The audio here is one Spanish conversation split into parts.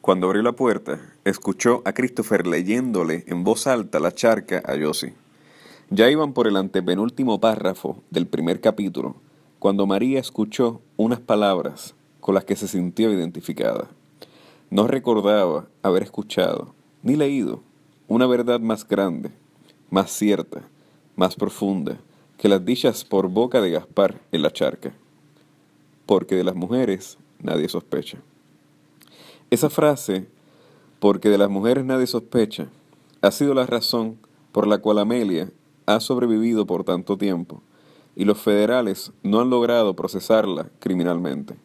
Cuando abrió la puerta, escuchó a Christopher leyéndole en voz alta la charca a Josie. Ya iban por el antepenúltimo párrafo del primer capítulo, cuando María escuchó unas palabras con las que se sintió identificada. No recordaba haber escuchado ni leído una verdad más grande, más cierta, más profunda que las dichas por boca de Gaspar en la charca. Porque de las mujeres nadie sospecha. Esa frase, porque de las mujeres nadie sospecha, ha sido la razón por la cual Amelia ha sobrevivido por tanto tiempo y los federales no han logrado procesarla criminalmente.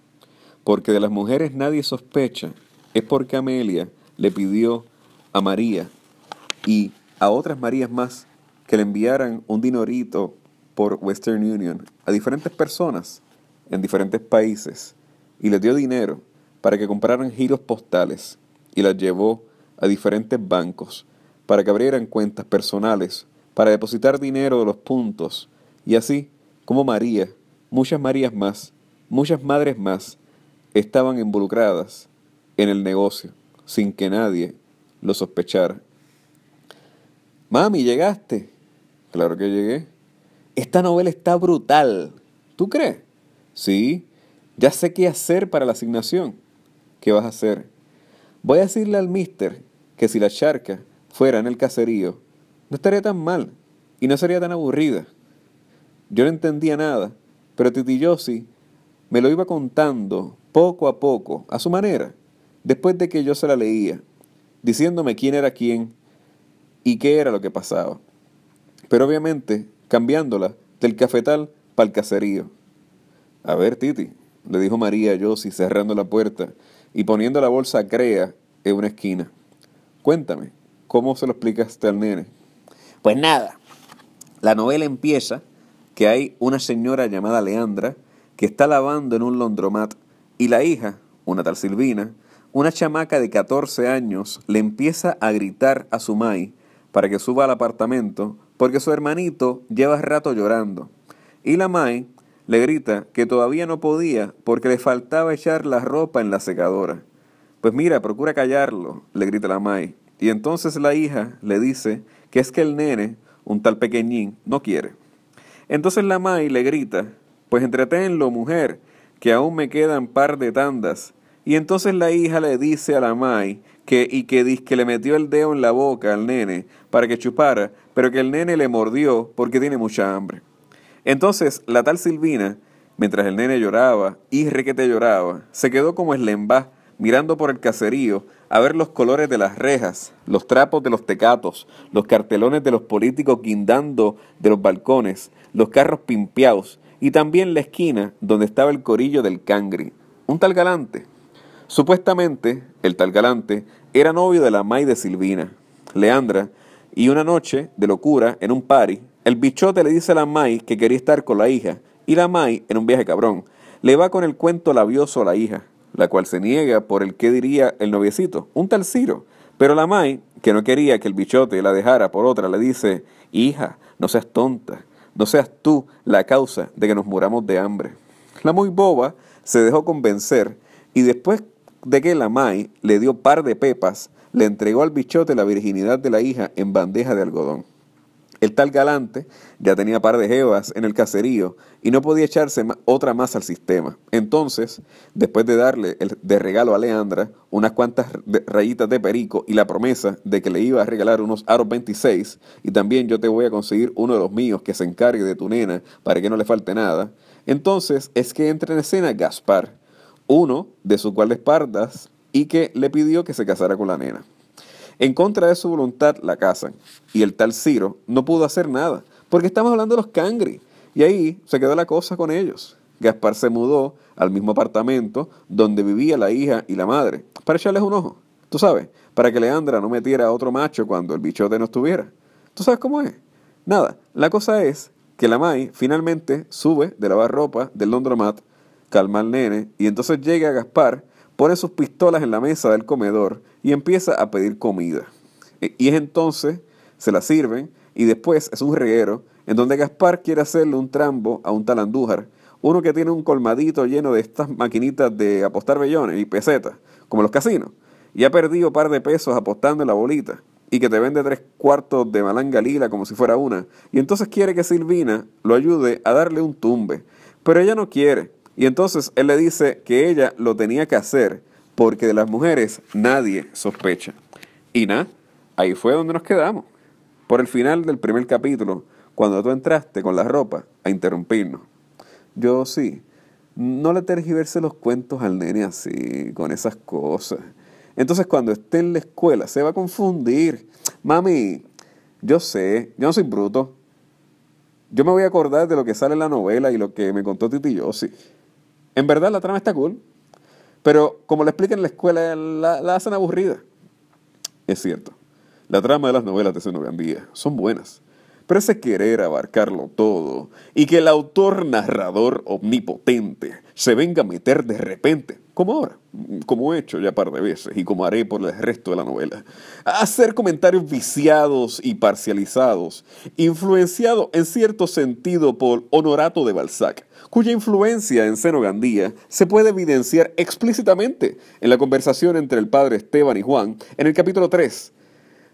Porque de las mujeres nadie sospecha, es porque Amelia le pidió a María y a otras Marías más que le enviaran un dinorito por Western Union a diferentes personas en diferentes países y les dio dinero para que compraran giros postales y las llevó a diferentes bancos para que abrieran cuentas personales para depositar dinero de los puntos y así como María, muchas Marías más, muchas madres más estaban involucradas en el negocio sin que nadie lo sospechara. Mami, llegaste. Claro que llegué. Esta novela está brutal. ¿Tú crees? Sí, ya sé qué hacer para la asignación. ¿Qué vas a hacer? Voy a decirle al mister que si la charca fuera en el caserío, no estaría tan mal y no sería tan aburrida. Yo no entendía nada, pero Titi Yossi me lo iba contando poco a poco, a su manera, después de que yo se la leía, diciéndome quién era quién y qué era lo que pasaba. Pero obviamente cambiándola del cafetal para el caserío. A ver, Titi, le dijo María a Yossi cerrando la puerta y poniendo la bolsa crea en una esquina. Cuéntame, ¿cómo se lo explicaste al nene? Pues nada, la novela empieza que hay una señora llamada Leandra que está lavando en un londromat y la hija, una tal Silvina, una chamaca de 14 años, le empieza a gritar a su mai para que suba al apartamento porque su hermanito lleva rato llorando. Y la mai le grita que todavía no podía porque le faltaba echar la ropa en la secadora. Pues mira, procura callarlo, le grita la Mai. Y entonces la hija le dice que es que el nene, un tal pequeñín, no quiere. Entonces la Mai le grita, pues entreténlo, mujer, que aún me quedan par de tandas. Y entonces la hija le dice a la Mai que y que, que le metió el dedo en la boca al nene para que chupara, pero que el nene le mordió porque tiene mucha hambre. Entonces la tal Silvina, mientras el nene lloraba y requete lloraba, se quedó como eslembá mirando por el caserío a ver los colores de las rejas, los trapos de los tecatos, los cartelones de los políticos guindando de los balcones, los carros pimpeados y también la esquina donde estaba el corillo del cangri, un tal galante. Supuestamente, el tal galante era novio de la May de Silvina, Leandra, y una noche de locura en un party, el bichote le dice a la Mai que quería estar con la hija, y la Mai, en un viaje cabrón, le va con el cuento labioso a la hija, la cual se niega por el que diría el noviecito, un tal Ciro. Pero la Mai, que no quería que el bichote la dejara por otra, le dice, hija, no seas tonta, no seas tú la causa de que nos muramos de hambre. La muy boba se dejó convencer y después de que la Mai le dio par de pepas, le entregó al bichote la virginidad de la hija en bandeja de algodón. El tal galante ya tenía par de jevas en el caserío y no podía echarse otra más al sistema. Entonces, después de darle de regalo a Leandra unas cuantas rayitas de perico y la promesa de que le iba a regalar unos aros 26 y también yo te voy a conseguir uno de los míos que se encargue de tu nena para que no le falte nada, entonces es que entra en escena Gaspar, uno de sus guardaespaldas y que le pidió que se casara con la nena. En contra de su voluntad la casan. Y el tal Ciro no pudo hacer nada, porque estamos hablando de los cangri. Y ahí se quedó la cosa con ellos. Gaspar se mudó al mismo apartamento donde vivía la hija y la madre, para echarles un ojo. Tú sabes, para que Leandra no metiera a otro macho cuando el bichote no estuviera. ¿Tú sabes cómo es? Nada, la cosa es que la Mai finalmente sube de lavar ropa del Londromat, calma al nene, y entonces llega Gaspar pone sus pistolas en la mesa del comedor y empieza a pedir comida. E, y es entonces, se la sirven y después es un reguero en donde Gaspar quiere hacerle un trambo a un tal Andújar, uno que tiene un colmadito lleno de estas maquinitas de apostar bellones y pesetas, como los casinos. y ha perdido par de pesos apostando en la bolita y que te vende tres cuartos de malanga lila como si fuera una, y entonces quiere que Silvina lo ayude a darle un tumbe, pero ella no quiere, y entonces él le dice que ella lo tenía que hacer porque de las mujeres nadie sospecha. Y nada, ahí fue donde nos quedamos. Por el final del primer capítulo, cuando tú entraste con la ropa a interrumpirnos. Yo sí, no le tergiverse los cuentos al nene así, con esas cosas. Entonces cuando esté en la escuela se va a confundir. Mami, yo sé, yo no soy bruto. Yo me voy a acordar de lo que sale en la novela y lo que me contó Titi Yossi. En verdad la trama está cool. Pero como le explican en la escuela, la, hacen aburrida. Es cierto. La trama de las novelas de Gandía son buenas. Pero querer abarcarlo todo y que el autor narrador omnipotente se venga a meter de repente, como ahora, como he hecho ya par de veces y como haré por el resto de la novela, a hacer comentarios viciados y parcializados, influenciado en cierto sentido por Honorato de Balzac, cuya influencia en Seno Gandía se puede evidenciar explícitamente en la conversación entre el padre Esteban y Juan en el capítulo 3,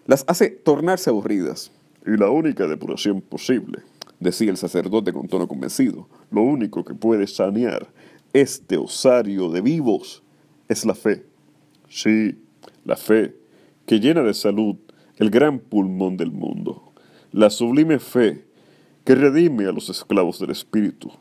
las hace tornarse aburridas y la única depuración posible, decía el sacerdote con tono convencido, lo único que puede sanear este osario de vivos es la fe. Sí, la fe, que llena de salud el gran pulmón del mundo. La sublime fe que redime a los esclavos del espíritu.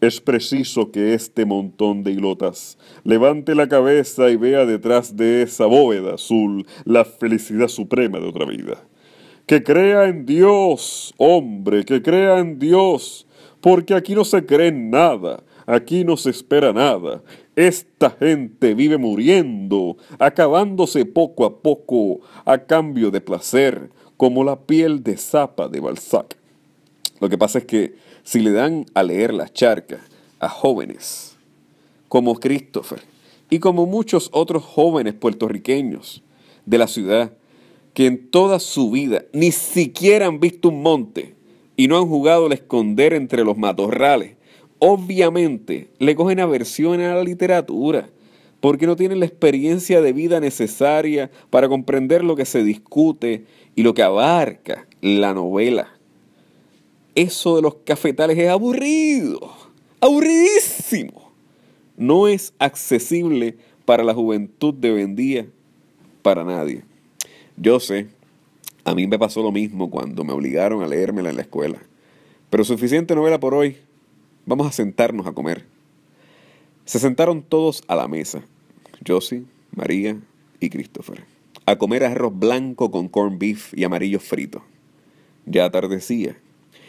Es preciso que este montón de hilotas levante la cabeza y vea detrás de esa bóveda azul la felicidad suprema de otra vida que crea en Dios, hombre, que crea en Dios, porque aquí no se cree en nada, aquí no se espera nada. Esta gente vive muriendo, acabándose poco a poco a cambio de placer, como la piel de zapa de Balzac. Lo que pasa es que si le dan a leer la charca a jóvenes como Christopher y como muchos otros jóvenes puertorriqueños de la ciudad, que en toda su vida ni siquiera han visto un monte y no han jugado al esconder entre los matorrales, obviamente le cogen aversión a la literatura, porque no tienen la experiencia de vida necesaria para comprender lo que se discute y lo que abarca la novela. Eso de los cafetales es aburrido, aburridísimo. No es accesible para la juventud de hoy en día, para nadie. Yo sé, a mí me pasó lo mismo cuando me obligaron a leérmela en la escuela. Pero suficiente novela por hoy. Vamos a sentarnos a comer. Se sentaron todos a la mesa. Josie, María y Christopher. A comer arroz blanco con corn beef y amarillo frito. Ya atardecía.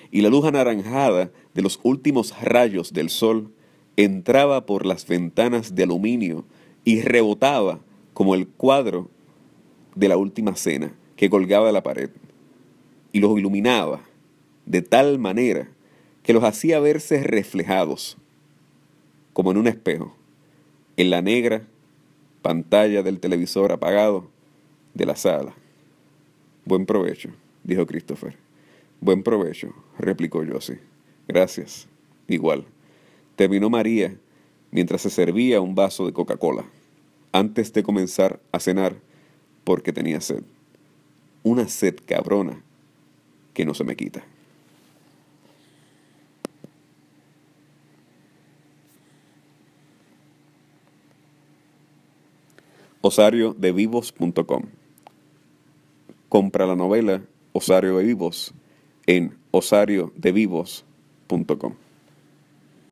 Y la luz anaranjada de los últimos rayos del sol entraba por las ventanas de aluminio y rebotaba como el cuadro de la última cena que colgaba de la pared y los iluminaba de tal manera que los hacía verse reflejados, como en un espejo, en la negra pantalla del televisor apagado de la sala. Buen provecho, dijo Christopher. Buen provecho, replicó Josie. Gracias. Igual. Terminó María mientras se servía un vaso de Coca-Cola. Antes de comenzar a cenar, porque tenía sed. Una sed cabrona que no se me quita. osariodevivos.com Compra la novela Osario de Vivos en osariodevivos.com